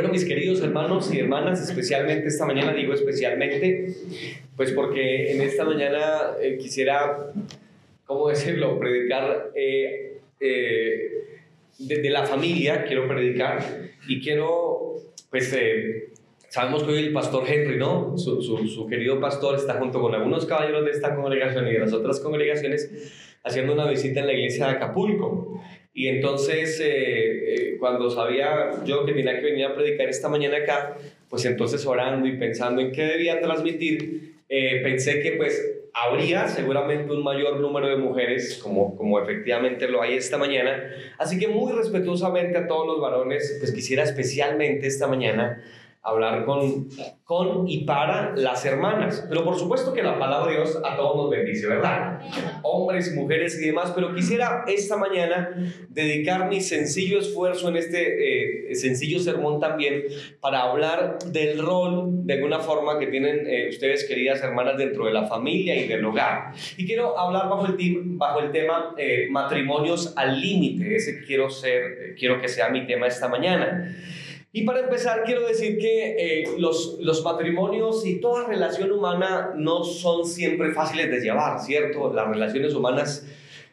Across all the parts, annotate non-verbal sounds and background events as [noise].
Bueno, mis queridos hermanos y hermanas, especialmente esta mañana, digo especialmente, pues porque en esta mañana eh, quisiera, ¿cómo decirlo?, predicar eh, eh, desde la familia, quiero predicar y quiero, pues, sabemos que hoy el pastor Henry, ¿no? Su, su, su querido pastor está junto con algunos caballeros de esta congregación y de las otras congregaciones haciendo una visita en la iglesia de Acapulco. Y entonces, eh, eh, cuando sabía yo que tenía que venir a predicar esta mañana acá, pues entonces orando y pensando en qué debía transmitir, eh, pensé que pues habría seguramente un mayor número de mujeres, como, como efectivamente lo hay esta mañana. Así que muy respetuosamente a todos los varones, pues quisiera especialmente esta mañana hablar con, con y para las hermanas. Pero por supuesto que la palabra de Dios a todos nos bendice, ¿verdad? Hombres, mujeres y demás. Pero quisiera esta mañana dedicar mi sencillo esfuerzo en este eh, sencillo sermón también para hablar del rol, de alguna forma, que tienen eh, ustedes, queridas hermanas, dentro de la familia y del hogar. Y quiero hablar bajo el, bajo el tema eh, matrimonios al límite. Ese quiero, ser, quiero que sea mi tema esta mañana. Y para empezar, quiero decir que eh, los, los matrimonios y toda relación humana no son siempre fáciles de llevar, ¿cierto? Las relaciones humanas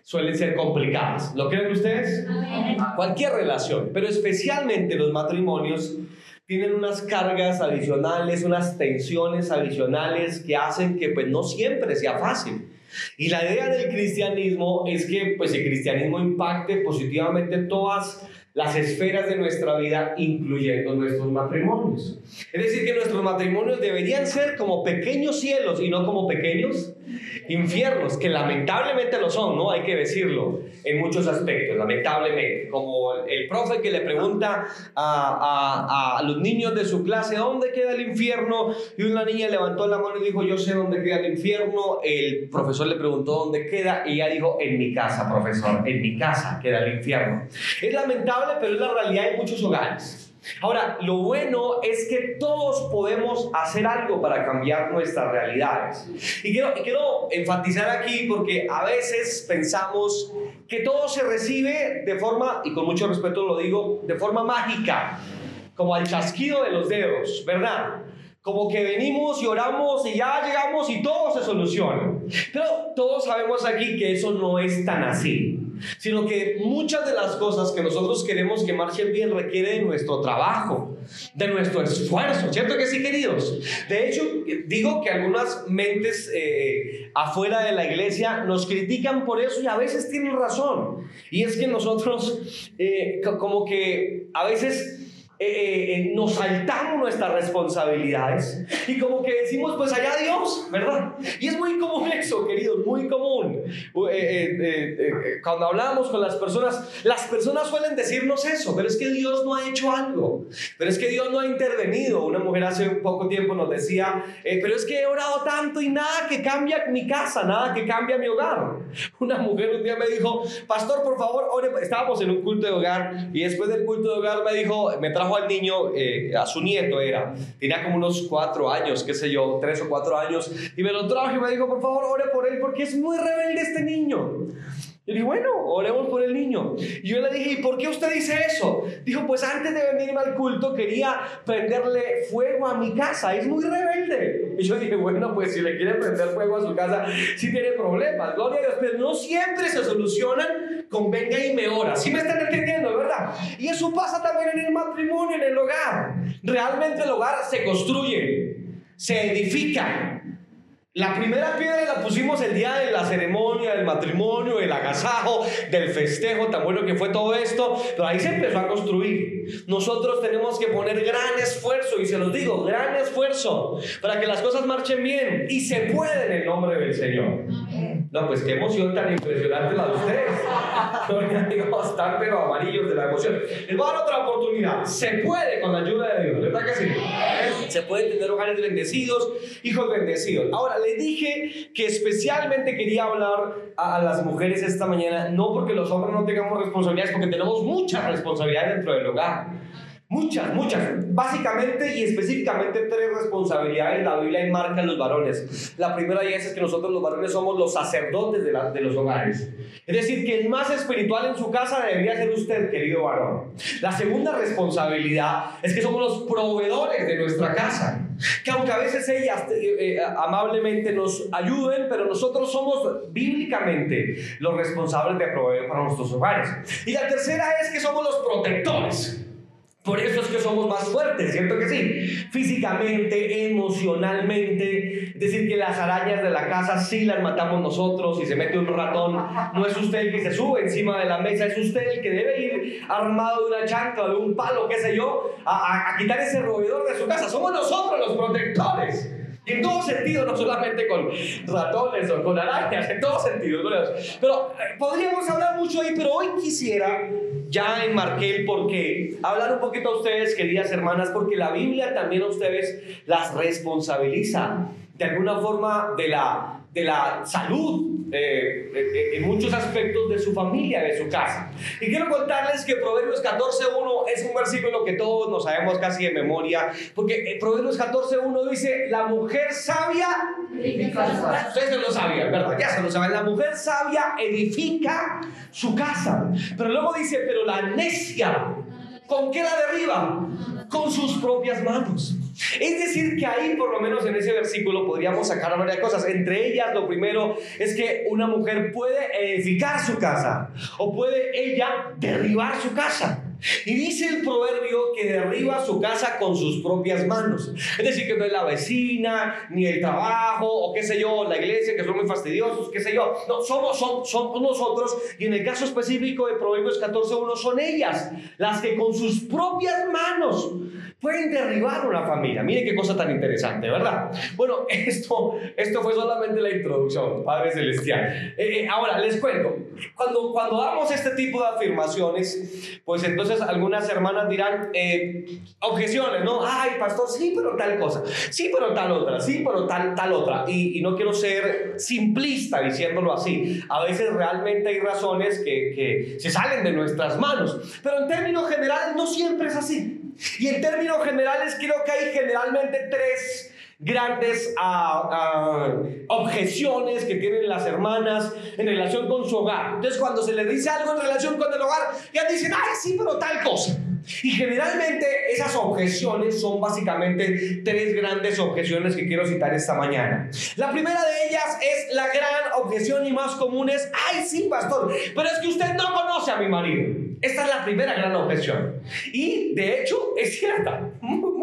suelen ser complicadas. ¿Lo creen ustedes? Cualquier relación, pero especialmente los matrimonios tienen unas cargas adicionales, unas tensiones adicionales que hacen que pues no siempre sea fácil. Y la idea del cristianismo es que pues el cristianismo impacte positivamente todas las esferas de nuestra vida, incluyendo nuestros matrimonios. Es decir, que nuestros matrimonios deberían ser como pequeños cielos y no como pequeños infiernos, que lamentablemente lo son, ¿no? Hay que decirlo en muchos aspectos, lamentablemente. Como el profe que le pregunta a, a, los niños de su clase, ¿dónde queda el infierno? Y una niña levantó la mano y dijo, yo sé dónde queda el infierno. El profesor le preguntó dónde queda y ella dijo, en mi casa, profesor, en mi casa queda el infierno. Es lamentable, pero es la realidad en muchos hogares. Ahora, lo bueno es que todos podemos hacer algo para cambiar nuestras realidades. Y quiero, enfatizar aquí porque a veces pensamos que todo se recibe de forma, y con mucho respeto lo digo, de forma mágica, como al chasquido de los dedos, ¿verdad? Como que venimos y oramos y ya llegamos y todo se soluciona. Pero todos sabemos aquí que eso no es tan así sino que muchas de las cosas que nosotros queremos que marchen bien requieren de nuestro trabajo, de nuestro esfuerzo, ¿cierto que sí, queridos? De hecho, digo que algunas mentes eh, afuera de la iglesia nos critican por eso y a veces tienen razón. Y es que nosotros eh, como que a veces eh, eh, eh, nos saltamos nuestras responsabilidades y como que decimos, pues allá Dios, ¿verdad? Y es muy común [laughs] eso, queridos, muy común. cuando hablamos con las personas, las personas suelen decirnos eso, pero es que Dios no ha hecho algo, pero es que Dios no ha intervenido. Una mujer hace un poco tiempo nos decía, pero es que he orado tanto y nada que cambia mi casa, nada que cambia mi hogar. Una mujer un día me dijo, pastor, por favor, ore. estábamos en un culto de hogar y después del culto de hogar me dijo, me trajo al niño, eh, a su nieto era, tenía como unos cuatro años, qué sé yo, tres o cuatro años, y me lo trajo y me dijo, por favor, ore por él, porque es muy rebelde este niño. Yo dije, bueno, oremos por el niño. Y yo le dije, ¿y por qué usted dice eso? Dijo, pues antes de venirme al culto quería prenderle fuego a mi casa. Es muy rebelde. Y yo dije, bueno, pues si le quiere prender fuego a su casa, sí tiene problemas. Gloria a Dios, pero no siempre se solucionan con venga y me ora. ¿Sí me están entendiendo, verdad? Y eso pasa también en el matrimonio, en el hogar. Realmente el hogar se construye, se edifica la primera piedra la pusimos el día de la ceremonia, del matrimonio, del agasajo, del festejo, tan bueno que fue todo esto, pero ahí se empezó a construir. Nosotros tenemos que poner gran esfuerzo, y se los digo, gran esfuerzo, para que las cosas marchen bien, y se puede en el nombre del Señor. No, pues qué emoción tan impresionante la de ustedes. [laughs] No, están pero amarillos de la emoción. Les voy a dar otra oportunidad. Se puede con la ayuda de Dios, ¿verdad que sí? Se puede tener hogares bendecidos, hijos bendecidos. Ahora, les dije que especialmente quería hablar a, las mujeres esta mañana, no porque los hombres no tengamos responsabilidades, porque tenemos muchas responsabilidades dentro del hogar. Muchas, muchas. Básicamente y específicamente tres responsabilidades la Biblia enmarca en los varones. La primera de ellas es que nosotros los varones somos los sacerdotes de, de los hogares. Es decir, que el más espiritual en su casa debería ser usted, querido varón. La segunda responsabilidad es que somos los proveedores de nuestra casa. Que aunque a veces ellas eh, eh, amablemente nos ayuden, pero nosotros somos bíblicamente los responsables de proveer para nuestros hogares. Y la tercera es que somos los protectores. Por eso es que somos más fuertes, ¿cierto que sí? Físicamente, emocionalmente. Es decir, que las arañas de la casa sí las matamos nosotros. Si se mete un ratón, no es usted el que se sube encima de la mesa, es usted el que debe ir armado de una chancla, de un palo, qué sé yo, a, a quitar ese roedor de su casa. Somos nosotros los protectores. Y en todo sentido, no solamente con ratones o con arañas, en todo sentido. Pero eh, podríamos hablar mucho ahí, pero hoy quisiera, ya enmarqué el porqué, hablar un poquito a ustedes, queridas hermanas, porque la Biblia también a ustedes las responsabiliza de alguna forma de la, de la salud en muchos aspectos de su familia, de su casa. Y quiero contarles que Proverbios 14.1 es un versículo que todos nos sabemos casi de memoria, porque eh, Proverbios 14.1 dice, la mujer sabia, ustedes se lo sabían, ¿verdad? Ya se lo saben, la mujer sabia edifica su casa, pero luego dice, pero la necia, ¿con qué la derriba? Con sus propias manos. Es decir, que ahí, por lo menos en ese versículo, podríamos sacar varias cosas. Entre ellas, lo primero es que una mujer puede edificar su casa o puede ella derribar su casa. Y dice el proverbio que derriba su casa con sus propias manos. Es decir, que no es la vecina, ni el trabajo, o qué sé yo, la iglesia, que son muy fastidiosos, qué sé yo. No, somos, son, somos nosotros, y en el caso específico de Proverbios 14.1 son ellas, las que con sus propias manos pueden derribar una familia. Mire qué cosa tan interesante, ¿verdad? Bueno, [laughs] esto, esto fue solamente la introducción, Padre Celestial. Eh, eh, ahora, les cuento, cuando, cuando damos este tipo de afirmaciones, pues entonces algunas hermanas dirán eh, objeciones, ¿no? Ay, pastor, sí, pero tal cosa, sí, pero tal otra, sí, pero tal, tal otra. Y, y no quiero ser simplista diciéndolo así. A veces realmente hay razones que, que se salen de nuestras manos, pero en términos generales no siempre es así. Y en términos generales creo que hay generalmente tres grandes ah, ah, objeciones que tienen las hermanas en relación con su hogar. Entonces cuando se les dice algo en relación con el hogar, ya dicen, ay, sí, pero tal cosa. Y generalmente esas objeciones son básicamente tres grandes objeciones que quiero citar esta mañana. La primera de ellas es la gran objeción y más común es, ay sí, pastor, pero es que usted no conoce a mi marido. Esta es la primera gran objeción. Y de hecho es cierta,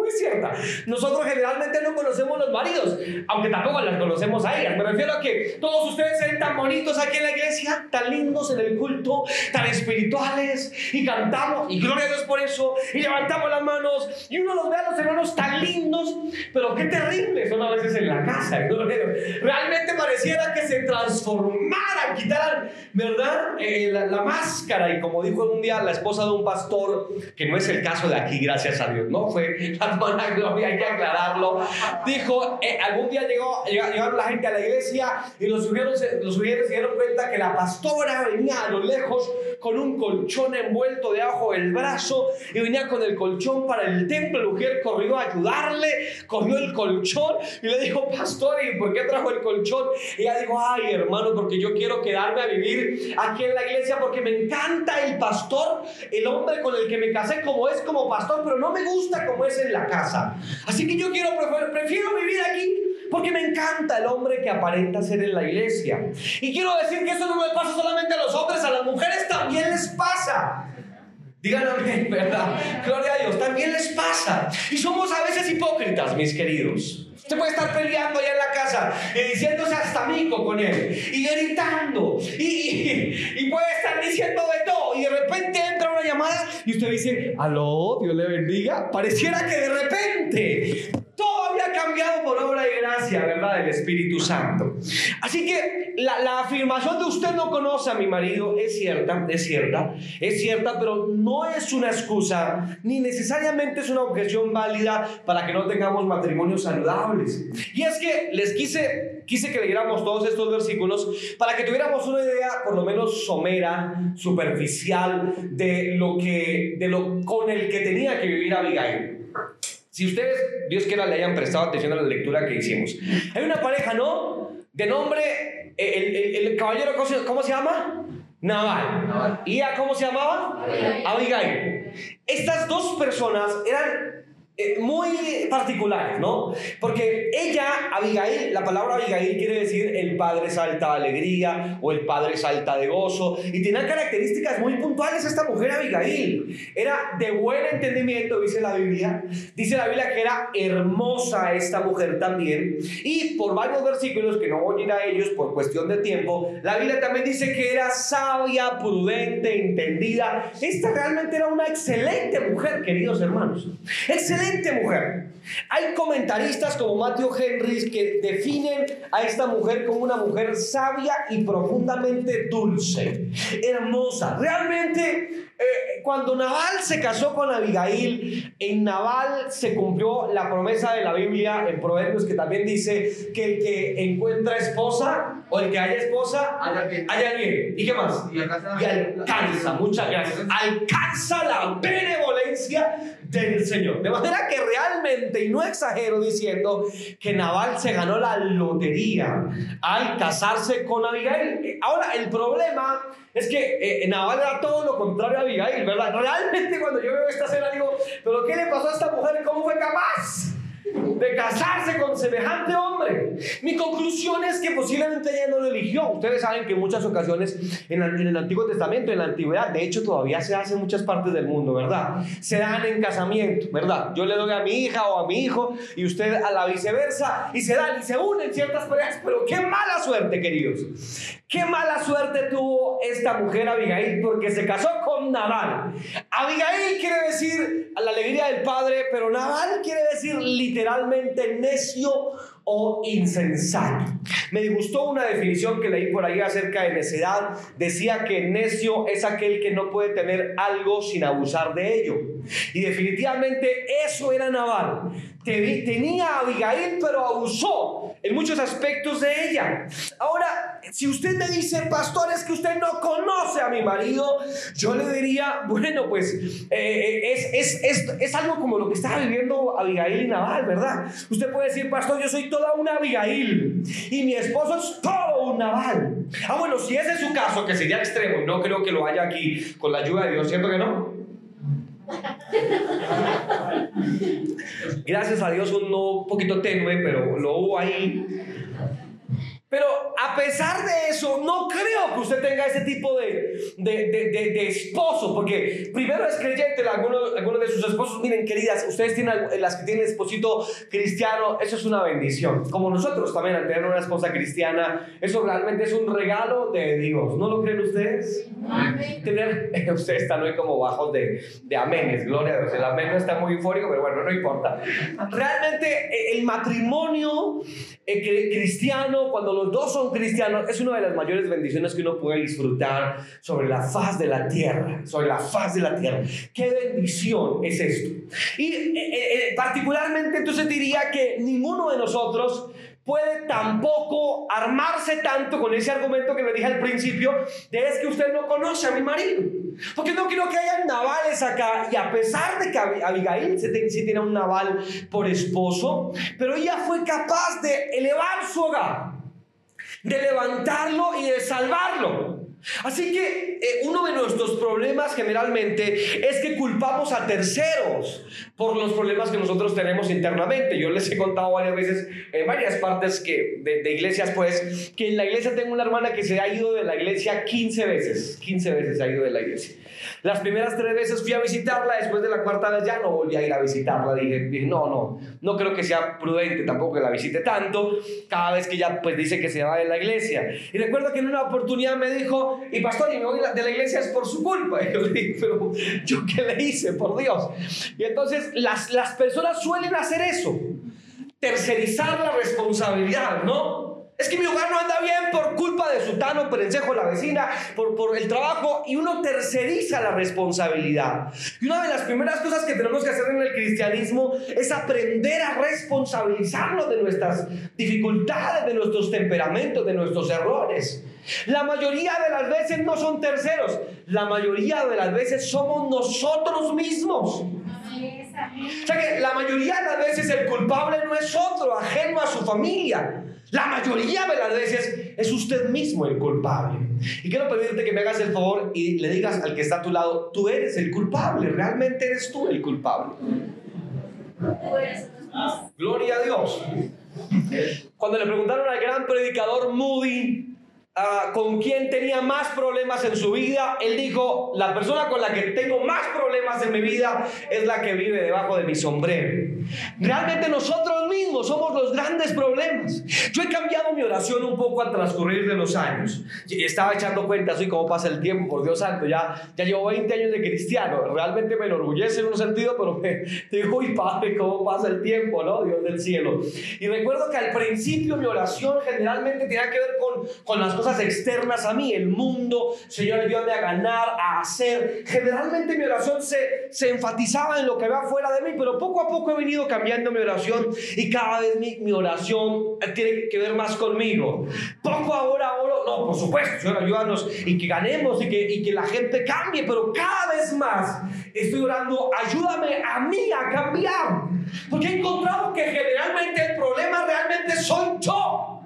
muy, cierta. Nosotros generalmente no conocemos los maridos, aunque tampoco las conocemos a ellas. Me refiero a que todos ustedes se ven tan bonitos aquí en la iglesia, tan lindos en el culto, tan espirituales y cantamos. Y gloria a Dios por eso y levantamos las manos y uno los ve a los hermanos tan lindos, pero qué terribles son a veces en la casa. [laughs] Realmente pareciera que se transformaran, quitaran, ¿verdad? Eh, la, máscara. Y como dijo un día la esposa de un pastor, que no es el caso de aquí, gracias a Dios, ¿no? Fue la [laughs] hermana Gloria, hay que aclararlo. Dijo, eh, algún día llegó, llegaron la gente a la iglesia y los sujetos, los se dieron cuenta que la pastora venía a lo lejos con un colchón envuelto debajo del brazo y venía con el colchón para el templo. La mujer corrió a ayudarle, cogió el colchón y le dijo, pastor, ¿y por qué trajo el colchón? Y ella dijo, ay hermano, porque yo quiero quedarme a vivir aquí en la iglesia porque me encanta el pastor, el hombre con el que me casé como es como pastor, pero no me gusta como es en la casa. Así que yo quiero, prefiero vivir aquí porque me encanta el hombre que aparenta ser en la iglesia. Y quiero decir que eso no le pasa solamente a los hombres, a las mujeres también les pasa. Díganme, [laughs] ¿verdad? Gloria a Dios, también les pasa. Y somos a veces hipócritas, mis queridos. Usted puede estar peleando allá en la casa y diciéndose hasta mico con él y gritando y, y, puede estar diciendo de todo y de repente entra llamada y usted dice, aló, Dios le bendiga. Pareciera que de repente todo había cambiado por obra de gracia, ¿verdad? Del Espíritu Santo. Así que la, la, afirmación de usted no conoce a mi marido es cierta, es cierta, es cierta, pero no es una excusa, ni necesariamente es una objeción válida para que no tengamos matrimonios saludables. Y es que les quise quise que leyéramos todos estos versículos para que tuviéramos una idea por lo menos somera, superficial de lo que de lo con el que tenía que vivir Abigail. Si ustedes, Dios quiera, le hayan prestado atención a la lectura que hicimos. Hay una pareja, ¿no? De nombre, el, el, caballero, ¿cómo se llama? Naval. ¿Y a cómo se llamaba? Abigail. Estas dos personas eran eh, muy particulares, ¿no? Porque ella, Abigail, la palabra Abigail quiere decir el padre salta de alegría o el padre salta de gozo y tenía características muy puntuales esta mujer Abigail. Era de buen entendimiento, dice la Biblia. Dice la Biblia que era hermosa esta mujer también y por varios versículos que no voy a ir a ellos por cuestión de tiempo, la Biblia también dice que era sabia, prudente, entendida. Esta realmente era una excelente mujer, queridos hermanos. Excelente mujer. Hay comentaristas como Matthew Henry que definen a esta mujer como una mujer sabia y profundamente dulce, hermosa. Realmente, cuando Naval se casó con Abigail, en Naval se cumplió la promesa de la Biblia en Proverbios que también dice que el que encuentra esposa o el que haya esposa, haya bien. ¿Y qué más? Y alcanza, muchas gracias, alcanza la benevolencia del Señor. De manera que realmente, y no exagero diciendo que Naval se ganó la lotería al casarse con Abigail. Ahora, el problema es que eh, Naval era todo lo contrario a Abigail, ¿verdad? Realmente cuando yo veo esta escena digo, pero ¿qué le pasó a esta mujer? ¿Cómo fue capaz? De casarse con semejante hombre. Mi conclusión es que posiblemente ella no lo eligió. Ustedes saben que en muchas ocasiones en, el Antiguo Testamento, en la Antigüedad, de hecho todavía se hace en muchas partes del mundo, ¿verdad? Se dan en casamiento, ¿verdad? Yo le doy a mi hija o a mi hijo y usted a la viceversa y se dan y se unen ciertas parejas, pero qué mala suerte, queridos. Qué mala suerte tuvo esta mujer Abigail porque se casó con Nabal. Abigail quiere decir la alegría del padre, pero Nabal quiere decir literalmente necio o insensato. Me gustó una definición que leí por ahí acerca de necedad. Decía que necio es aquel que no puede tener algo sin abusar de ello. Y definitivamente eso era Naval. Tenía a Abigail, pero abusó en muchos aspectos de ella. Ahora, si usted me dice, pastor, es que usted no conoce a mi marido, yo le diría, bueno, pues eh, es, es, es, es algo como lo que estaba viviendo Abigail y Naval, ¿verdad? Usted puede decir, pastor, yo soy toda una Abigail y mi esposo es todo un Naval. Ah, bueno, si ese es su caso, que sería extremo, no creo que lo haya aquí con la ayuda de Dios, ¿cierto que no? Gracias a Dios un no poquito tenue, pero lo hubo ahí. Pero a pesar de eso, no creo que usted tenga ese tipo de, de, de, de esposo, porque primero es creyente, algunos, algunos de sus esposos, miren queridas, ustedes tienen las que tienen esposito cristiano, eso es una bendición. Como nosotros también al tener una esposa cristiana, eso realmente es un regalo de Dios. ¿No lo creen ustedes? Amén. Tener, [laughs] ustedes están hoy como bajos de, de aménes, gloria a Dios. El amén no está muy eufórico, pero bueno, no importa. Realmente eh, el matrimonio eh, cristiano, cuando los dos son cristianos, es una de las mayores bendiciones que uno puede disfrutar sobre la faz de la tierra, sobre la faz de la tierra. ¿Qué bendición es esto? Y eh, eh, particularmente entonces diría que ninguno de nosotros puede tampoco armarse tanto con ese argumento que le dije al principio de es que usted no conoce a mi marido. Porque no quiero que haya navales acá y a pesar de que Abigail sí tiene un naval por esposo, pero ella fue capaz de elevar su hogar, de levantarlo y de salvarlo. Así que eh, uno de nuestros problemas generalmente es que culpamos a terceros por los problemas que nosotros tenemos internamente. Yo les he contado varias veces en varias partes que, de, de, iglesias, pues, que en la iglesia tengo una hermana que se ha ido de la iglesia 15 veces. 15 veces se ha ido de la iglesia. Las primeras tres veces fui a visitarla, después de la cuarta vez ya no volví a ir a visitarla. Dije, no, no, no creo que sea prudente tampoco que la visite tanto, cada vez que ella pues dice que se va de la iglesia. Y recuerdo que en una oportunidad me dijo, y pastor, y me voy de la iglesia es por su culpa. [laughs] Y yo le dije, pero yo qué le hice, por Dios. Y entonces las, las personas suelen hacer eso, tercerizar la responsabilidad, ¿no? Es que mi hogar no anda bien por culpa de Sutano, Perencejo, la vecina, por, por el trabajo, y uno terceriza la responsabilidad. Y una de las primeras cosas que tenemos que hacer en el cristianismo es aprender a responsabilizarnos de nuestras dificultades, de nuestros temperamentos, de nuestros errores. La mayoría de las veces no son terceros, la mayoría de las veces somos nosotros mismos. O sea que la mayoría de las veces el culpable no es otro, ajeno a su familia. La mayoría de las veces es usted mismo el culpable. Y quiero pedirte que me hagas el favor y le digas al que está a tu lado, tú eres el culpable, realmente eres tú el culpable. Gloria a Dios. Cuando le preguntaron al gran predicador Moody, Ah, con quién tenía más problemas en su vida, él dijo, la persona con la que tengo más problemas en mi vida es la que vive debajo de mi sombrero. Realmente nosotros mismos somos los grandes problemas. Yo he cambiado mi oración un poco al transcurrir de los años. Estaba echando cuenta así cómo pasa el tiempo, por Dios santo, ya, ya llevo 20 años de cristiano. Realmente me enorgullece en un sentido, pero me [laughs] digo, uy, Padre, cómo pasa el tiempo, ¿no? Dios del cielo. Y recuerdo que al principio mi oración generalmente tenía que ver con, con las cosas externas a mí, el mundo, Señor, ayúdame a ganar, a hacer. Generalmente mi oración se, se enfatizaba en lo que va fuera de mí, pero poco a poco he venido cambiando mi oración y cada vez mi, oración tiene que ver más conmigo. Poco ahora oro, no, por supuesto, Señor, ayúdanos y que ganemos y que, y que la gente cambie, pero cada vez más estoy orando, ayúdame a mí a cambiar. Porque he encontrado que generalmente el problema realmente soy yo.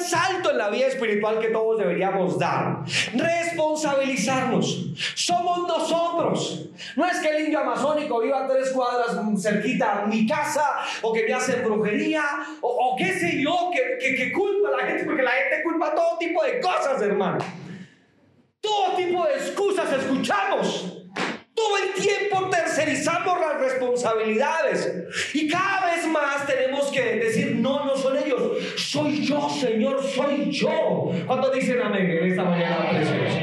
Salto en la vida espiritual que todos deberíamos dar. Responsabilizarnos. Somos nosotros. No es que el indio amazónico viva tres cuadras cerquita a mi casa o que me hace brujería o, qué sé yo, que, que, culpa a la gente, porque la gente culpa todo tipo de cosas, hermano. Todo tipo de excusas escuchamos. Todo el tiempo tercerizamos las responsabilidades. Y cada vez más tenemos que decir, no, no son ellos. Soy yo, Señor, soy yo. ¿Cuántos dicen amén en esta mañana preciosa?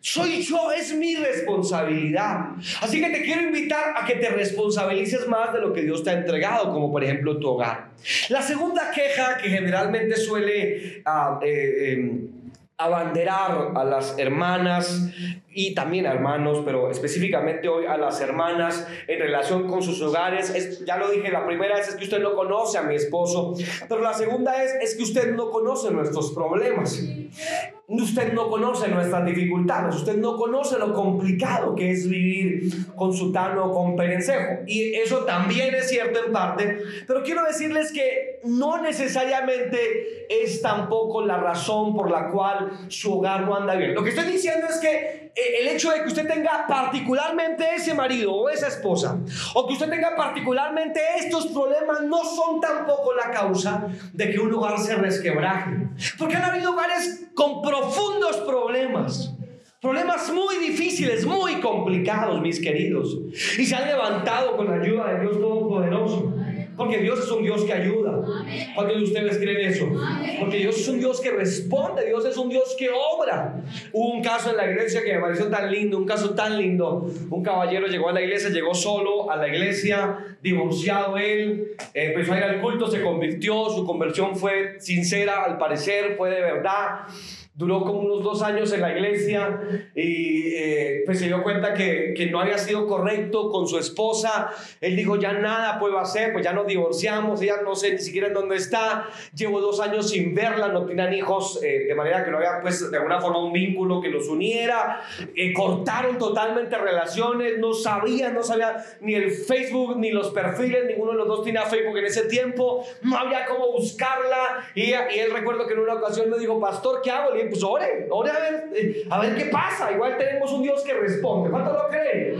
Soy yo, es mi responsabilidad. Así que te quiero invitar a que te responsabilices más de lo que Dios te ha entregado, como por ejemplo tu hogar. La segunda queja que generalmente suele... Uh, eh, em, abanderar a las hermanas y también a hermanos, pero específicamente hoy a las hermanas en relación con sus hogares. Es, ya lo dije, la primera es, es que usted no conoce a mi esposo, pero la segunda es, es que usted no conoce nuestros problemas. Usted no conoce nuestras dificultades, usted no conoce lo complicado que es vivir con Sutano o con Perencejo. Y eso también es cierto en parte, pero quiero decirles que no necesariamente es tampoco la razón por la cual su hogar no anda bien. Lo que estoy diciendo es que eh, el hecho de que usted tenga particularmente ese marido o esa esposa, o que usted tenga particularmente estos problemas, no son tampoco la causa de que un hogar se resquebraje. Porque han habido hogares con profundos problemas. Problemas muy difíciles, muy complicados, mis queridos. Y se han levantado con la ayuda de Dios Todopoderoso. Porque Dios es un Dios que ayuda. ¿Cuántos de ustedes creen eso? Porque Dios es un Dios que responde, Dios es un Dios que obra. Hubo un caso en la iglesia que me pareció tan lindo, un caso tan lindo. Un caballero llegó a la iglesia, llegó solo a la iglesia, divorciado él, empezó a ir al culto, se convirtió, su conversión fue sincera, al parecer, fue de verdad duró como unos dos años en la iglesia y eh, pues se dio cuenta que, que, no había sido correcto con su esposa. Él dijo, ya nada puedo hacer, pues ya nos divorciamos, ella no sé ni siquiera en dónde está, llevo dos años sin verla, no tenían hijos, eh, de manera que no había pues de alguna forma un vínculo que los uniera, eh, cortaron totalmente relaciones, no sabían, no sabía ni el Facebook ni los perfiles, ninguno de los dos tenía Facebook en ese tiempo, no había cómo buscarla y, y él recuerdo que en una ocasión me dijo, pastor, ¿qué hago? Pues ore, ore a ver, eh, a ver qué pasa. Igual tenemos un Dios que responde. ¿Cuánto lo creen?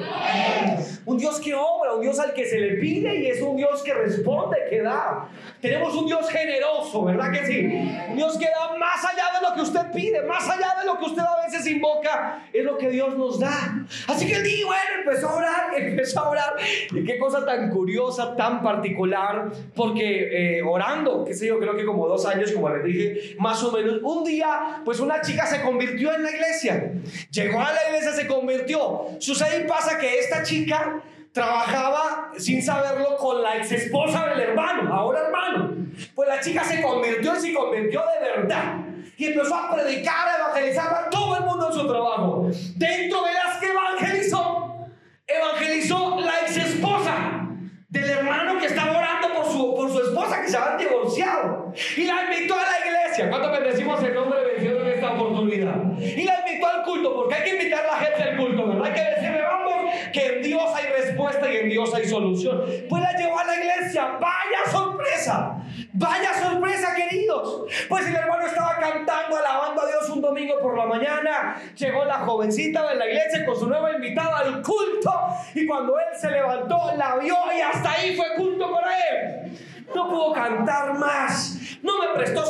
Un Dios que obra, un Dios al que se le pide y es un Dios que responde, que da. Tenemos un Dios generoso, ¿verdad que sí? Un Dios que da más allá de lo que usted pide, más allá de lo que usted a veces invoca, es lo que Dios nos da. Así que el día, bueno, empezó a orar, [laughs] empezó a orar. Y qué cosa tan curiosa, tan particular, porque eh, orando, qué sé yo, creo que como dos años, como les dije, más o menos, un día, pues una chica se convirtió en la iglesia. Llegó a la iglesia, se convirtió. Sucede y pasa que esta chica trabajaba sin saberlo con la ex esposa del hermano, ahora hermano. Pues la chica se convirtió y se convirtió de verdad. Y empezó a predicar, a evangelizar a todo el mundo en su trabajo. Dentro de las que evangelizó, evangelizó la ex esposa del hermano que estaba orando por su, por su esposa que se había divorciado. Y la invitó a la iglesia. ¿Cuánto bendecimos el nombre de Dios oportunidad? Y la invitó al culto, porque hay que invitar a la gente al culto, ¿verdad? Hay que decirle, vamos, que en Dios hay respuesta y en Dios hay solución. Pues la llevó a la iglesia. Vaya sorpresa. Vaya sorpresa, queridos. Pues el hermano estaba cantando, alabando a Dios un domingo por la mañana. Llegó la jovencita de la iglesia con su nueva invitada al culto. Y cuando él se levantó, la vio y hasta ahí fue culto para él. No pudo cantar más. No me prestó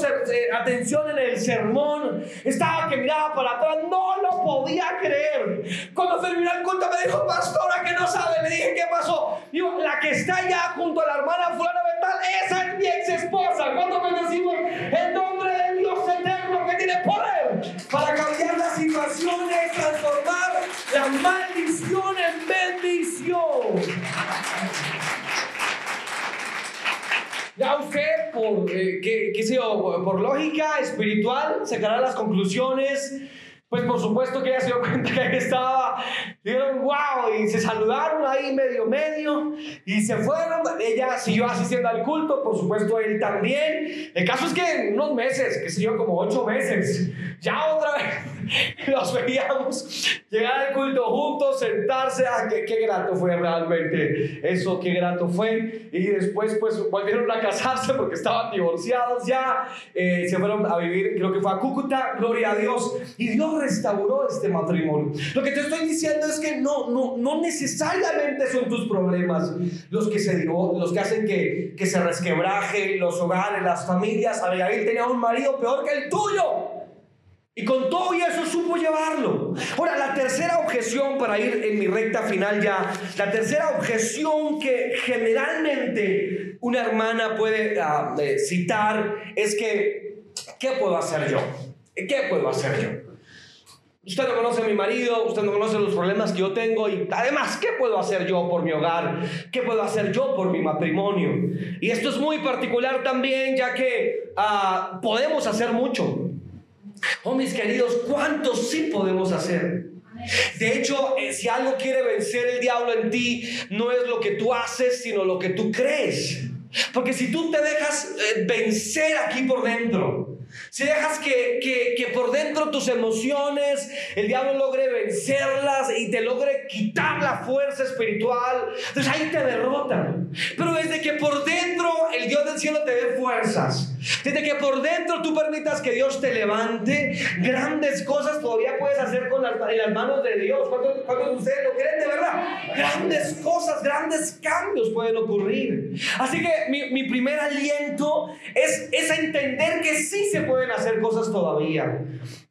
atención en el sermón. Estaba que miraba para atrás. No lo podía creer. Cuando terminó el culto me dijo, pastora, que no sabe. Le dije, ¿qué pasó? Digo, la que está allá junto a la hermana fulana mental, esa es mi ex esposa. Cuando me decimos el nombre de Dios eterno que tiene poder para cambiar las situaciones, transformar la maldición en bendición. Ya usted, por, eh, qué, qué sé yo, por lógica espiritual, sacará las conclusiones. Pues por supuesto que ella se dio [laughs] cuenta que estaba, dijeron wow, y se saludaron ahí medio medio, y se fueron. Ella siguió asistiendo al culto, por supuesto él también. El caso es que en unos meses, que sé yo, como ocho meses, ya otra vez [laughs] los veíamos llegar al culto juntos, sentarse. Ah, qué, qué grato fue realmente eso, qué grato fue. Y después, pues volvieron a casarse porque estaban divorciados ya. Eh, se fueron a vivir, creo que fue a Cúcuta, gloria a Dios. Y Dios restauró este matrimonio. Lo que te estoy diciendo es que no, no, no necesariamente son tus problemas los que, se, los que hacen que, que se resquebraje los hogares, las familias. Abigail tenía un marido peor que el tuyo. Y con todo y eso supo llevarlo. Ahora, la tercera objeción, para ir en mi recta final ya, la tercera objeción que generalmente una hermana puede uh, citar es que, ¿qué puedo hacer yo? ¿Qué puedo hacer yo? Usted no conoce a mi marido, usted no conoce los problemas que yo tengo y además, ¿qué puedo hacer yo por mi hogar? ¿Qué puedo hacer yo por mi matrimonio? Y esto es muy particular también ya que uh, podemos hacer mucho. Oh, mis queridos, ¿cuántos sí podemos hacer? De hecho, eh, si algo quiere vencer el diablo en ti, no es lo que tú haces, sino lo que tú crees. Porque si tú te dejas eh, vencer aquí por dentro, si dejas que, que, que, por dentro tus emociones, el diablo logre vencerlas y te logre quitar la fuerza espiritual, entonces ahí te derrotan. Pero desde que por dentro el Dios del cielo te dé fuerzas, desde que por dentro tú permitas que Dios te levante, grandes cosas todavía puedes hacer con las, en las manos de Dios. ¿Cuántos, cuántos de ustedes lo creen de verdad? Grandes cosas, grandes cambios pueden ocurrir. Así que mi, mi primer aliento es, es entender que sí se pueden hacer cosas todavía,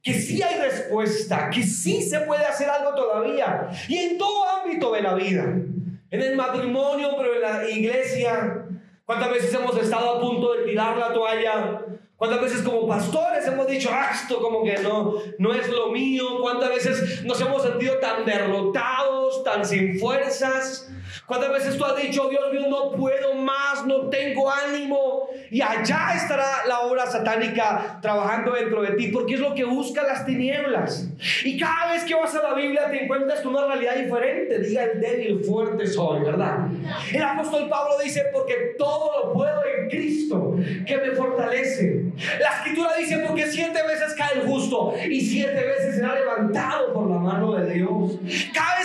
que sí hay respuesta, que sí se puede hacer algo todavía, y en todo ámbito de la vida, en el matrimonio, pero en la iglesia. ¿Cuántas veces hemos estado a punto de tirar la toalla? ¿Cuántas veces como pastores hemos dicho, ah, esto como que no, no es lo mío? ¿Cuántas veces nos hemos sentido tan derrotados, tan sin fuerzas? ¿Cuántas veces tú has dicho, Dios mío, no puedo más, no tengo ánimo? Y allá estará la obra satánica trabajando dentro de ti, porque es lo que busca las tinieblas. Y cada vez que vas a la Biblia te encuentras con una realidad diferente. Diga el débil, fuerte soy, ¿verdad? El apóstol Pablo dice, porque todo lo puedo en Cristo, que me fortalece. La escritura dice, porque siete veces cae el justo y siete veces será levantado por la mano de Dios. Cada vez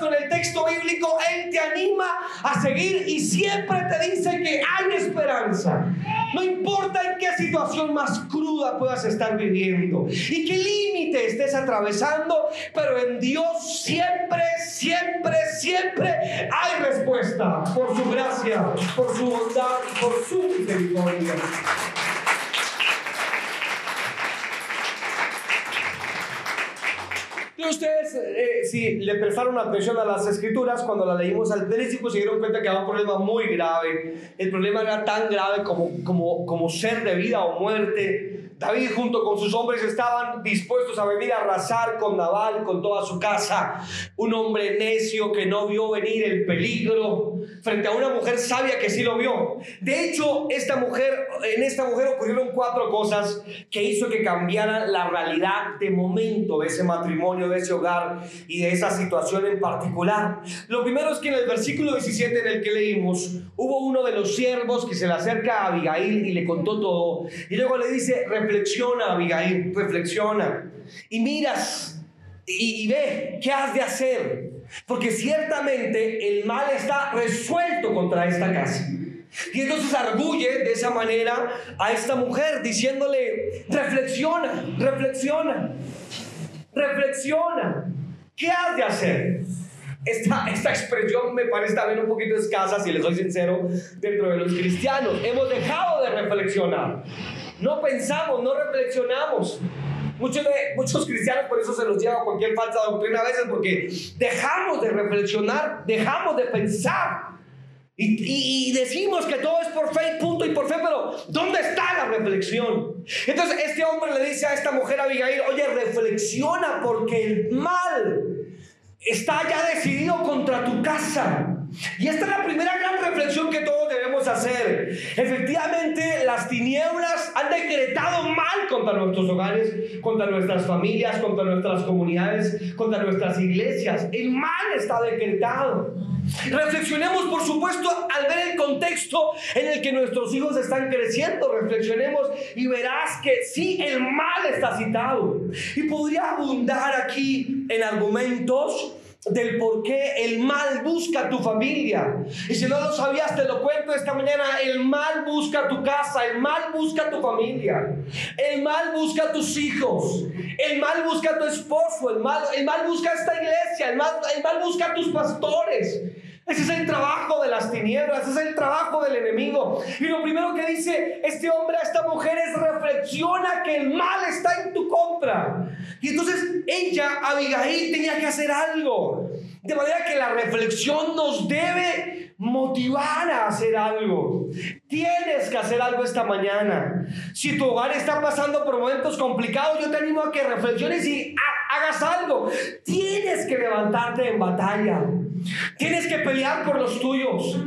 con el texto bíblico, Él te anima a seguir y siempre te dice que hay esperanza. No importa en qué situación más cruda puedas estar viviendo y qué límite estés atravesando, pero en Dios siempre, siempre, siempre hay respuesta por su gracia, por su bondad por su misericordia. Ustedes, eh, si le prestaron atención a las escrituras, cuando la leímos al principio, se dieron cuenta que había un problema muy grave. El problema era tan grave como, como, como ser de vida o muerte. David junto con sus hombres estaban dispuestos a venir a arrasar con Nabal, con toda su casa. Un hombre necio que no vio venir el peligro frente a una mujer sabia que sí lo vio. De hecho, esta mujer, en esta mujer ocurrieron cuatro cosas que hizo que cambiara la realidad de momento de ese matrimonio, de ese hogar y de esa situación en particular. Lo primero es que en el versículo 17 en el que leímos, hubo uno de los siervos que se le acerca a Abigail y le contó todo. Y luego le dice, reflexiona, Abigail, reflexiona. Y miras y, y ve qué has de hacer. Porque ciertamente el mal está resuelto contra esta casa. Y entonces arguye de esa manera a esta mujer diciéndole, reflexiona, reflexiona, reflexiona. ¿Qué has de hacer? Esta, esta expresión me parece también un poquito escasa, si les soy sincero, dentro de los cristianos. Hemos dejado de reflexionar. No pensamos, no reflexionamos. Muchos, muchos cristianos por eso se los lleva cualquier falsa doctrina a veces, porque dejamos de reflexionar, dejamos de pensar. Y, y, decimos que todo es por fe, punto y por fe, pero ¿dónde está la reflexión? Entonces este hombre le dice a esta mujer Abigail, oye, reflexiona porque el mal está ya decidido contra tu casa. Y esta es la primera gran reflexión que todos debemos hacer. Efectivamente, las tinieblas han decretado mal contra nuestros hogares, contra nuestras familias, contra nuestras comunidades, contra nuestras iglesias. El mal está decretado. Reflexionemos, por supuesto, al ver el contexto en el que nuestros hijos están creciendo. Reflexionemos y verás que sí, el mal está citado. Y podría abundar aquí en argumentos del por qué el mal busca tu familia. Y si no lo sabías, te lo cuento esta mañana. El mal busca tu casa, el mal busca tu familia, el mal busca tus hijos, el mal busca tu esposo, el mal, el mal busca esta iglesia, el mal, el mal busca tus pastores. Ese es el trabajo de las tinieblas, ese es el trabajo del enemigo. Y lo primero que dice este hombre a esta mujer es reflexiona que el mal está en tu contra. Y entonces ella, Abigail, tenía que hacer algo. De manera que la reflexión nos debe motivar a hacer algo. Tienes que hacer algo esta mañana. Si tu hogar está pasando por momentos complicados, yo te animo a que reflexiones y hagas algo. Tienes que levantarte en batalla. Tienes que pelear por los tuyos.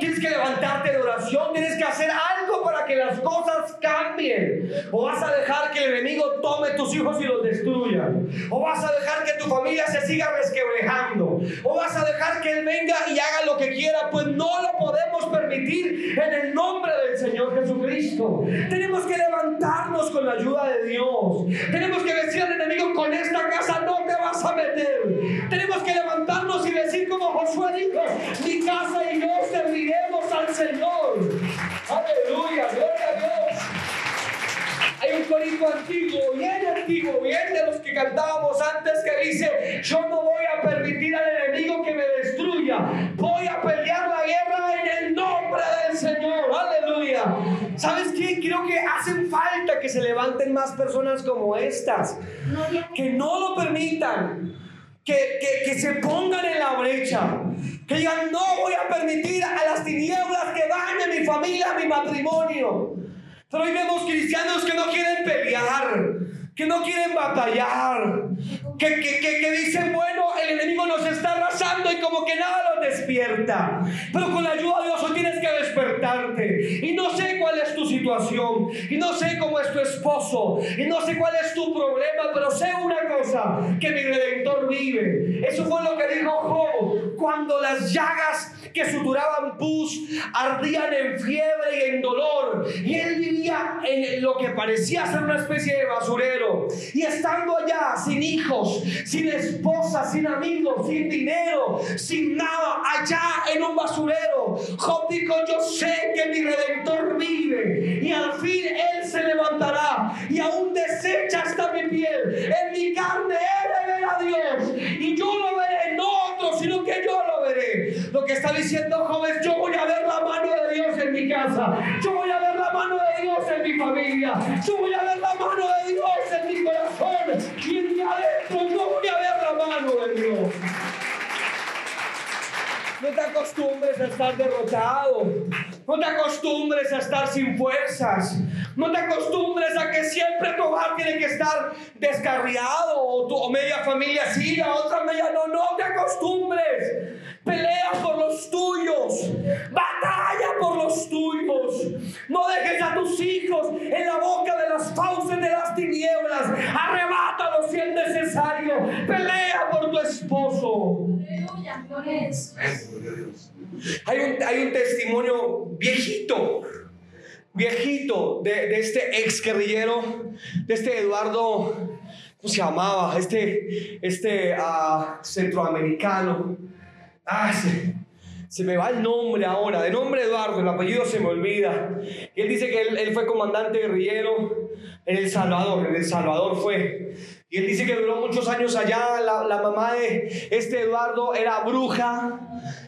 Tienes que levantarte de oración. Tienes que hacer algo para que las cosas cambien. O vas a dejar que el enemigo tome tus hijos y los destruya. O vas a dejar que tu familia se siga resquebrejando. O vas a dejar que él venga y haga lo que quiera. Pues no lo podemos permitir en el nombre del Señor Jesucristo. Tenemos que levantarnos con la ayuda de Dios. Tenemos que decir al enemigo, con esta casa no te vas a meter. Tenemos que levantarnos y decir como Josué dijo, mi casa y yo serviremos al Señor. Aleluya, gloria a Dios. Hay un corito antiguo, bien antiguo, bien de los que cantábamos antes que dice, yo no voy a permitir al enemigo que me destruya, voy a pelear la guerra en el nombre del Señor, aleluya. ¿Sabes qué? Creo que hacen falta que se levanten más personas como estas, que no lo permitan, que, que, que se pongan en la brecha, que digan, no voy a permitir a las tinieblas que dañen mi familia, mi matrimonio. Pero hoy vemos cristianos que no quieren pelear, que no quieren batallar, que, que, que, que, dicen, bueno, el enemigo nos está arrasando y como que nada los despierta. Pero con la ayuda de Dios hoy tienes que despertarte. Y no sé cuál es tu situación, y no sé cómo es tu esposo, y no sé cuál es tu problema, pero sé una cosa, que mi redentor vive. Eso fue lo que dijo Job, cuando las llagas que suturaban pus ardían en fiebre y en dolor. Y él vivía en lo que parecía ser una especie de basurero. Y estando allá, sin hijos, sin esposa, sin amigos, sin dinero, sin nada, allá en un basurero, Job dijo, yo sé que mi redentor vive y al fin Él se levantará y aún desecha hasta mi piel. En mi carne Él verá a Dios y yo lo veré, no otro, sino que yo lo veré. Lo que está diciendo joven, yo voy a ver la mano de Dios en mi casa, yo voy a ver la mano de Dios en mi familia, yo voy a ver la mano de Dios en mi corazón y en mi adentro yo voy a ver la mano de Dios. No te acostumbres a estar derrotado. No te acostumbres a estar sin fuerzas. No te acostumbres a que siempre tu hogar tiene que estar descarriado o tu media familia siga, otra media no. No te acostumbres. Pelea por los tuyos. Batalla por los tuyos. No dejes a tus hijos en la boca de las fauces de las tinieblas. Arrebátalos si es necesario. Pelea por tu esposo. Hay un, hay un testimonio viejito, viejito de, de este ex guerrillero, de este Eduardo, ¿cómo se llamaba? Este, este uh, centroamericano. Ah, se, se, me va el nombre ahora, de nombre Eduardo, el apellido se me olvida. Y él dice que él, él fue comandante guerrillero en El Salvador, en El Salvador fue. Y él dice que duró muchos años allá. La, mamá de este Eduardo era bruja.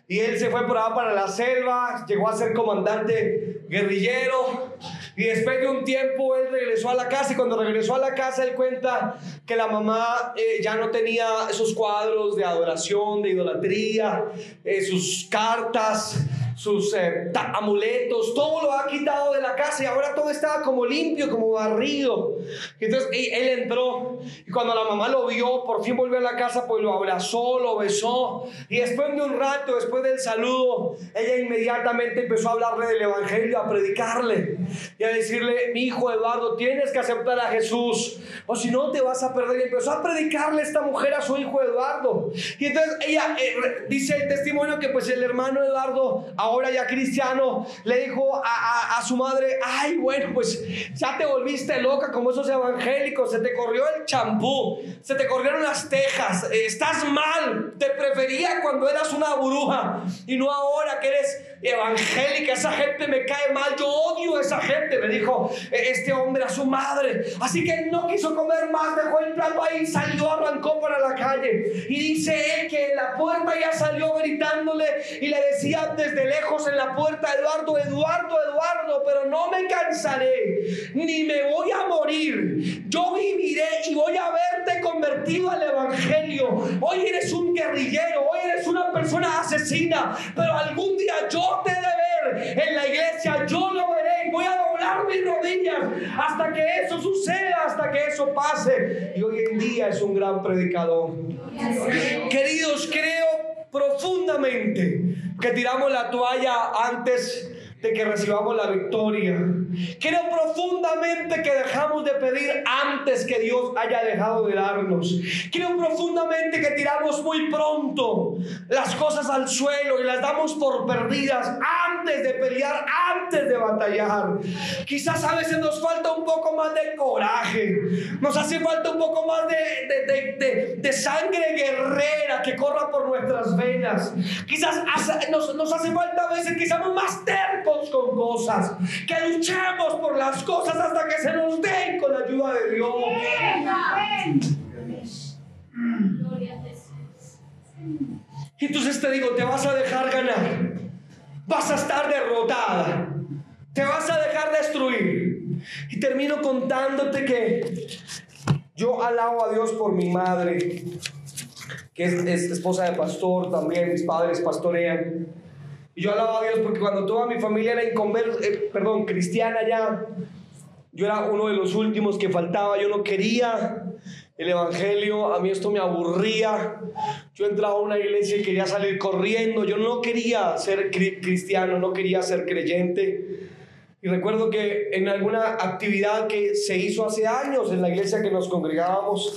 Y él se fue por allá para la selva. Llegó a ser comandante guerrillero. Y después de un tiempo él regresó a la casa. Y cuando regresó a la casa, él cuenta que la mamá eh, ya no tenía esos cuadros de adoración, de idolatría, eh, sus cartas sus eh, amuletos, todo lo ha quitado de la casa y ahora todo estaba como limpio, como barrido. Entonces él entró y cuando la mamá lo vio, por fin volvió a la casa, pues lo abrazó, lo besó y después de un rato, después del saludo, ella inmediatamente empezó a hablarle del Evangelio, a predicarle y a decirle, mi hijo Eduardo, tienes que aceptar a Jesús o si no te vas a perder. Y empezó a predicarle esta mujer a su hijo Eduardo. Y entonces ella eh, dice el testimonio que pues el hermano Eduardo ahora ya cristiano, le dijo a, a, su madre, ay, bueno, pues ya te volviste loca como esos evangélicos, se te corrió el champú, se te corrieron las tejas, estás mal, te prefería cuando eras una bruja y no ahora que eres evangélica, esa gente me cae mal, yo odio a esa gente, le dijo este hombre a su madre. Así que no quiso comer más, dejó el plato ahí, salió, arrancó para la calle. Y dice él que en la puerta ya salió gritándole y le decía desde lejos en la puerta, Eduardo, Eduardo, Eduardo, pero no me cansaré, ni me voy a morir. Yo viviré y voy a verte convertido al Evangelio. Hoy eres un guerrillero, hoy eres una persona asesina, pero algún día yo te de ver en la iglesia, yo lo veré y voy a doblar mis rodillas hasta que eso suceda, hasta que eso pase. Y hoy en día es un gran predicador. Queridos, creo profundamente que tiramos la toalla antes de que recibamos la victoria. Creo profundamente que dejamos de pedir antes que Dios haya dejado de darnos. Creo profundamente que tiramos muy pronto las cosas al suelo y las damos por perdidas antes de pelear, antes de batallar. Quizás a veces nos falta un poco más de coraje, nos hace falta un poco más de, de, de, de sangre guerrera que corra por nuestras venas. Quizás nos, nos hace falta a veces que seamos más tercos con cosas, que luchemos por las cosas hasta que se nos den con la ayuda de Dios. Entonces te digo, te vas a dejar ganar, vas a estar derrotada, te vas a dejar destruir. Y termino contándote que yo alabo a Dios por mi madre, que es, es esposa de pastor también, mis padres pastorean. Y yo alabo a Dios porque cuando toda mi familia era inconversa, eh, perdón, cristiana ya, yo era uno de los últimos que faltaba, yo no quería el evangelio, a mí esto me aburría. Yo entraba a una iglesia y quería salir corriendo, yo no quería ser cristiano, no quería ser creyente. Y recuerdo que en alguna actividad que se hizo hace años en la iglesia que nos congregábamos,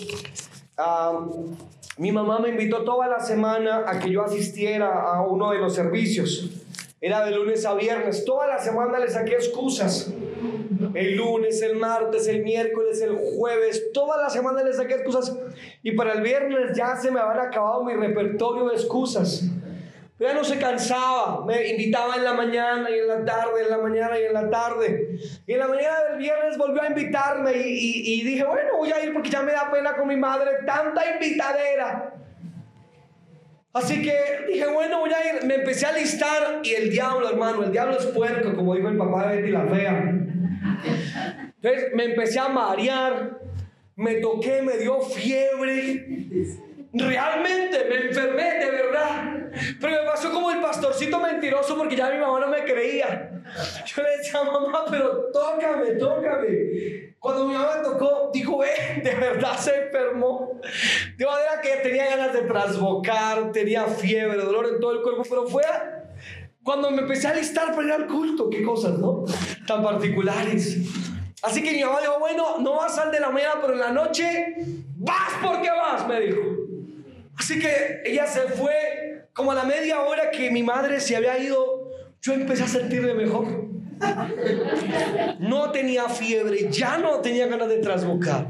mi mamá me invitó toda la semana a que yo asistiera a uno de los servicios. Era de lunes a viernes. Toda la semana le saqué excusas. El lunes, el martes, el miércoles, el jueves. Toda la semana le saqué excusas. Y para el viernes ya se me habían acabado mi repertorio de excusas. Ella no se cansaba, me invitaba en la mañana y en la tarde, en la mañana y en la tarde. Y en la mañana del viernes volvió a invitarme y, y, y dije, bueno, voy a ir porque ya me da pena con mi madre, tanta invitadera. Así que dije, bueno, voy a ir. Me empecé a listar y el diablo, hermano, el diablo es puerco, como dijo el papá de Betty la Fea. Entonces me empecé a marear, me toqué, me dio fiebre. Realmente me enfermé, de verdad. Pero me pasó como el pastorcito mentiroso porque ya mi mamá no me creía. Yo le decía, mamá, pero tócame, tócame. Cuando mi mamá tocó, dijo, ve, de verdad se enfermó. De manera que tenía ganas de trasbocar, tenía fiebre, dolor en todo el cuerpo, pero fue cuando me empecé a listar para ir al culto. Qué cosas, ¿no? Tan particulares. Así que mi mamá dijo, bueno, no vas al de la mañana, pero en la noche vas porque vas, me dijo. Así que ella se fue como a la media hora que mi madre se había ido, yo empecé a sentirme mejor. No tenía fiebre, ya no tenía ganas de trasbocar.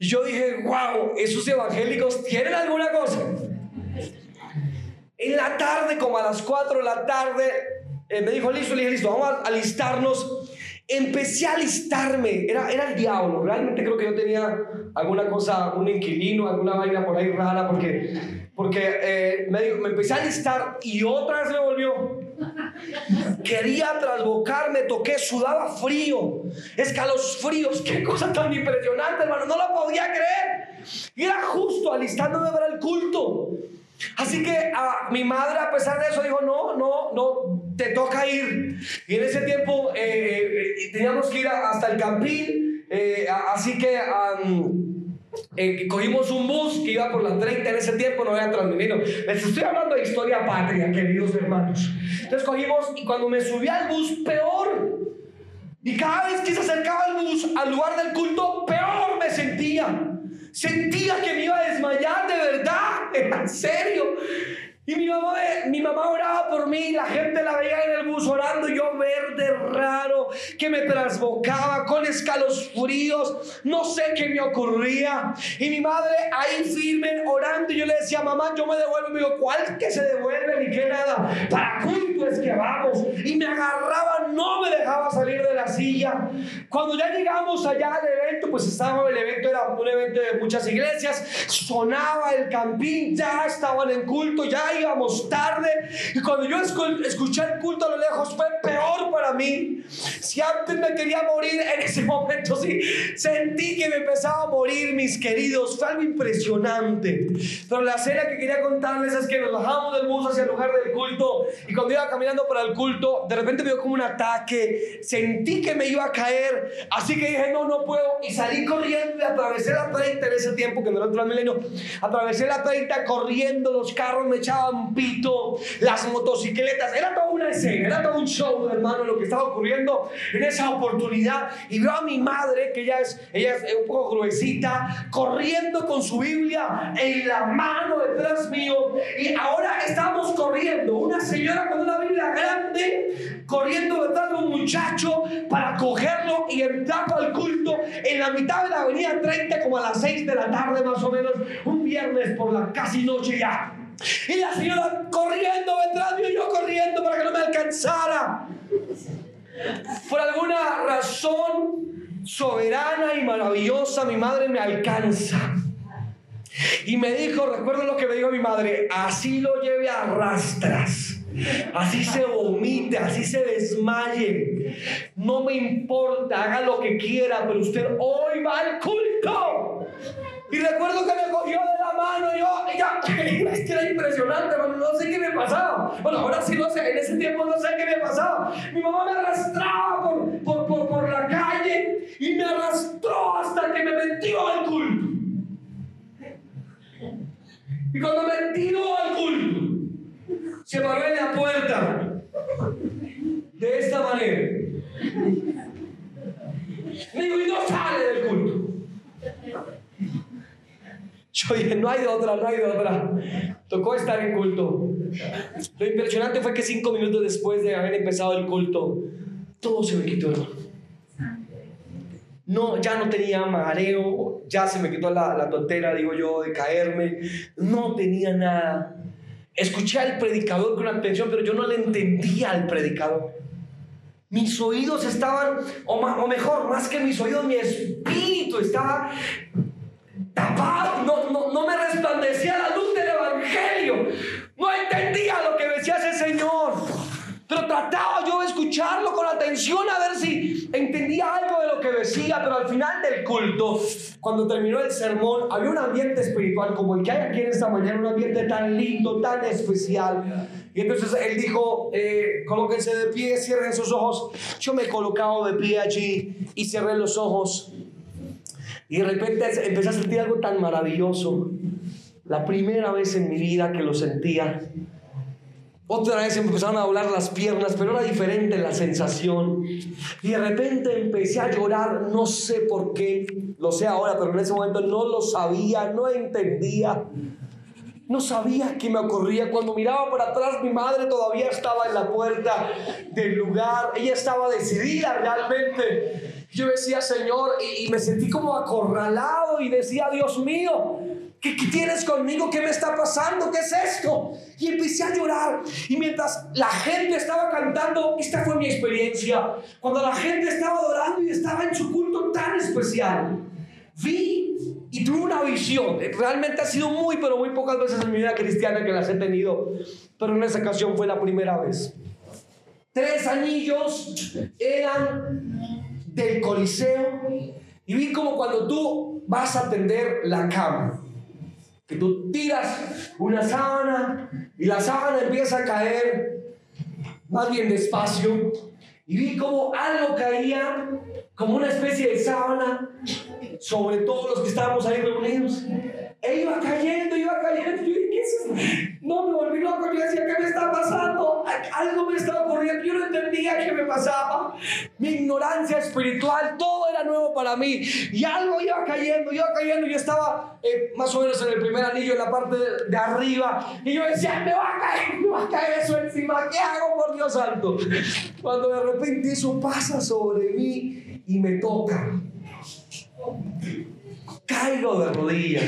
Yo dije, wow, esos evangélicos tienen alguna cosa. En la tarde, como a las 4 de la tarde, eh, me dijo, listo, le dije, listo, vamos a alistarnos empecé a alistarme. Era, era el diablo. Realmente creo que yo tenía alguna cosa, un inquilino, alguna vaina por ahí rara, porque, porque eh, me, me empecé a alistar y otra vez me volvió. Quería trasbocarme, toqué, sudaba frío, escalos fríos. Qué cosa tan impresionante, hermano. No lo podía creer. Y era justo alistándome para el culto. Así que a mi madre, a pesar de eso, dijo, no, no, no, te toca ir. Y en ese tiempo eh, eh, teníamos que ir hasta el Campín, eh, así que cogimos un bus que iba por la 30 en ese tiempo, no había transmitido. Les estoy hablando de historia patria, queridos hermanos. Entonces cogimos y cuando me subí al bus, peor. Y cada vez que se acercaba el bus al lugar del culto, peor me sentía. Sentía que me iba a desmayar de verdad, en serio. Y mi mamá, mi mamá oraba por mí, la gente la veía en el bus orando, yo verde raro, que me trasbocaba con escalofríos, no sé qué me ocurría. Y mi madre ahí firme orando, y yo le decía, mamá, yo me devuelvo. Me digo, ¿cuál que se devuelve? Ni qué nada. Para culto es que vamos. Y me agarraba, no me dejaba salir de la silla. Cuando ya llegamos allá al evento, pues estaba, el evento era un evento de muchas iglesias, sonaba el campín, ya estaban en culto, ya íbamos tarde. Y cuando yo escuché el culto a lo lejos fue peor para mí. Si antes me quería morir, en ese [laughs] momento sí, sentí que me empezaba a morir, mis queridos. Fue algo impresionante. Pero la escena que quería contarles es que nos bajamos del bus hacia el lugar del culto. Y cuando iba caminando para el culto, de repente me dio como un ataque. Sentí que me iba a caer. Así que dije, no, no puedo. Y salí corriendo y atravesé la 30 en ese tiempo, que no era el milenio. Atravesé la 30 corriendo, los carros me echaban pito, las motocicletas, era toda una escena, era todo un show, hermano, lo que estaba ocurriendo en esa oportunidad. Y veo a mi madre, que ella es, ella es un poco gruesita, corriendo con su Biblia en la mano detrás mío. Y ahora estamos corriendo, una señora con una Biblia grande, corriendo detrás de un muchacho para cogerlo y entrar al culto en la mitad de la avenida 30, como a las 6 de la tarde más o menos, un viernes por la casi noche ya. Y la señora corriendo detrás mío yo corriendo para que no me alcanzara. Por alguna razón soberana y maravillosa, mi madre me alcanza. Y me dijo, recuerdo lo que me dijo mi madre, así lo lleve a rastras. Así se vomite, así se desmaye. No me importa, haga lo que quiera, pero usted hoy va al culto. Y recuerdo que me cogió de la mano y yo, ella, [laughs] es que era impresionante, no sé qué me pasaba. Bueno, ahora sí no sé, en ese tiempo no sé qué me pasaba. Mi mamá me arrastraba por, por, por, por la calle y me arrastró hasta que me metió al culto. Y cuando me tiró al culto, se paró en la puerta de esta manera. Me dijo, y no sale del culto. Yo dije, no hay de otra, no hay de otra. Tocó estar en culto. Lo impresionante fue que cinco minutos después de haber empezado el culto, todo se me quitó. No, ya no tenía mareo, ya se me quitó la, la tontera, digo yo, de caerme. No tenía nada. Escuché al predicador con atención, pero yo no le entendía al predicador. Mis oídos estaban, o, o mejor, más que mis oídos, mi espíritu estaba tapado, no, no, no me resplandecía la luz del Evangelio. No entendía lo que decía ese Señor. Pero trataba yo de escucharlo con atención a ver si entendía algo de lo que decía pero al final del culto, cuando terminó el sermón, había un ambiente espiritual como el que hay aquí en esta mañana, un ambiente tan lindo, tan especial. Y entonces él dijo, eh, colóquense de pie, cierren sus ojos. Yo me he colocado de pie allí y cerré los ojos. Y de repente empecé a sentir algo tan maravilloso. La primera vez en mi vida que lo sentía. Otra vez empezaron a doblar las piernas, pero era diferente la sensación. Y de repente empecé a llorar, no sé por qué, lo sé ahora, pero en ese momento no lo sabía, no entendía. No sabía qué me ocurría. Cuando miraba por atrás, mi madre todavía estaba en la puerta del lugar. Ella estaba decidida realmente. Yo decía, Señor, y, me sentí como acorralado y decía, Dios mío, ¿Qué, tienes conmigo? ¿Qué me está pasando? ¿Qué es esto? Y empecé a llorar. Y mientras la gente estaba cantando, esta fue mi experiencia. Cuando la gente estaba adorando y estaba en su culto tan especial, vi y tuve una visión. Realmente ha sido muy, pero muy pocas veces en mi vida cristiana que las he tenido. Pero en esa ocasión fue la primera vez. Tres anillos eran del Coliseo. Y vi como cuando tú vas a tender la cama que tú tiras una sábana y la sábana empieza a caer más bien despacio y vi como algo caía como una especie de sábana sobre todos los que estábamos ahí reunidos. E iba cayendo, iba cayendo. Pasaba. Mi ignorancia espiritual, todo era nuevo para mí. Y algo iba cayendo, iba cayendo. Yo estaba eh, más o menos en el primer anillo, en la parte de, de, arriba. Y yo decía, me va a caer, me va a caer eso encima. ¿Qué hago, por Dios santo? Cuando de repente eso pasa sobre mí y me toca caigo de rodillas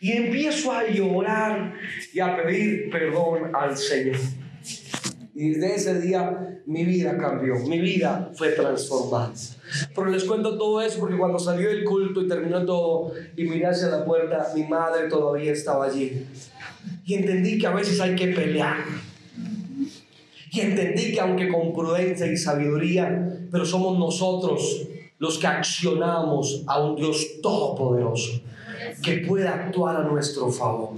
y empiezo a llorar y a pedir perdón al Señor. Y desde ese día mi vida cambió, mi vida fue transformada. Pero les cuento todo eso porque cuando salió el culto y terminó todo y miré hacia la puerta, mi madre todavía estaba allí. Y entendí que a veces hay que pelear. Y entendí que aunque con prudencia y sabiduría, pero somos nosotros los que accionamos a un Dios todopoderoso que pueda actuar a nuestro favor.